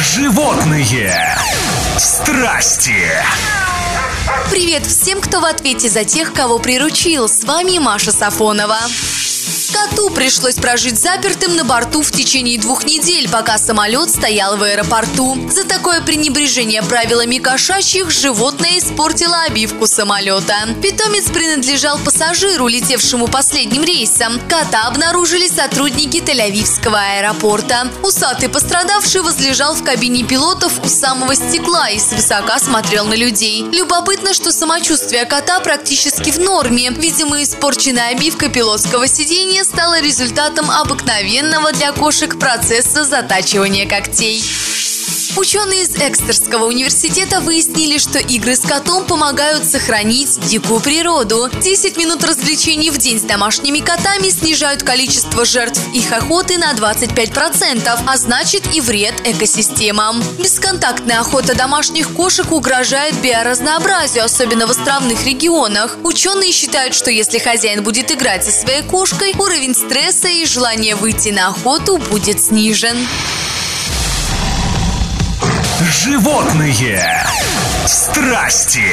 Животные страсти. Привет всем, кто в ответе за тех, кого приручил. С вами Маша Сафонова. Коту пришлось прожить запертым на борту в течение двух недель, пока самолет стоял в аэропорту. За такое пренебрежение правилами кошачьих животное испортило обивку самолета. Питомец принадлежал пассажиру, летевшему последним рейсом. Кота обнаружили сотрудники Тель-Авивского аэропорта. Усатый пострадавший возлежал в кабине пилотов у самого стекла и свысока смотрел на людей. Любопытно, что самочувствие кота практически в норме. Видимо, испорченная обивка пилотского сиденья стало результатом обыкновенного для кошек процесса затачивания когтей. Ученые из Экстерского университета выяснили, что игры с котом помогают сохранить дикую природу. 10 минут развлечений в день с домашними котами снижают количество жертв их охоты на 25%, а значит и вред экосистемам. Бесконтактная охота домашних кошек угрожает биоразнообразию, особенно в островных регионах. Ученые считают, что если хозяин будет играть со своей кошкой, уровень стресса и желание выйти на охоту будет снижен. Животные страсти.